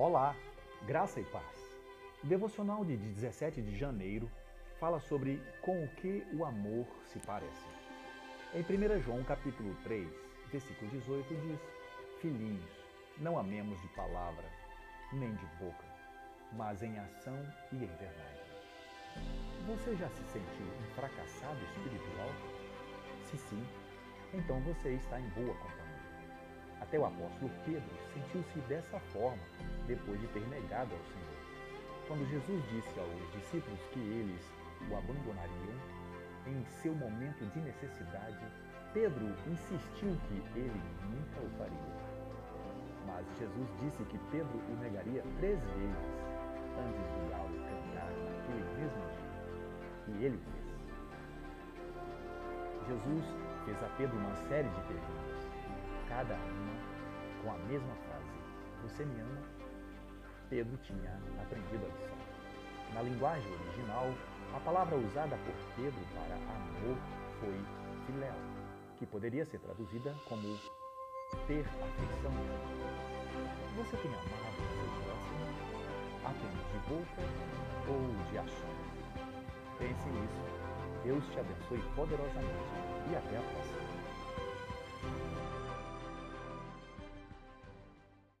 Olá, graça e paz. O devocional de 17 de janeiro fala sobre com o que o amor se parece. Em 1 João capítulo 3, versículo 18 diz: Filhinhos, não amemos de palavra, nem de boca, mas em ação e em verdade. Você já se sentiu um fracassado espiritual? Se sim, então você está em boa companhia. Até o apóstolo Pedro sentiu-se dessa forma depois de ter negado ao Senhor. Quando Jesus disse aos discípulos que eles o abandonariam em seu momento de necessidade, Pedro insistiu que ele nunca o faria. Mas Jesus disse que Pedro o negaria três vezes antes do galo cantar naquele mesmo dia. E ele o fez. Jesus fez a Pedro uma série de perguntas, cada uma com a mesma frase: Você me ama? Pedro tinha aprendido a lição. Na linguagem original, a palavra usada por Pedro para amor foi filéu, que poderia ser traduzida como ter afeição. Você tem amado o seu próximo apenas de boca ou de ações? Pense nisso. Deus te abençoe poderosamente e até a próxima.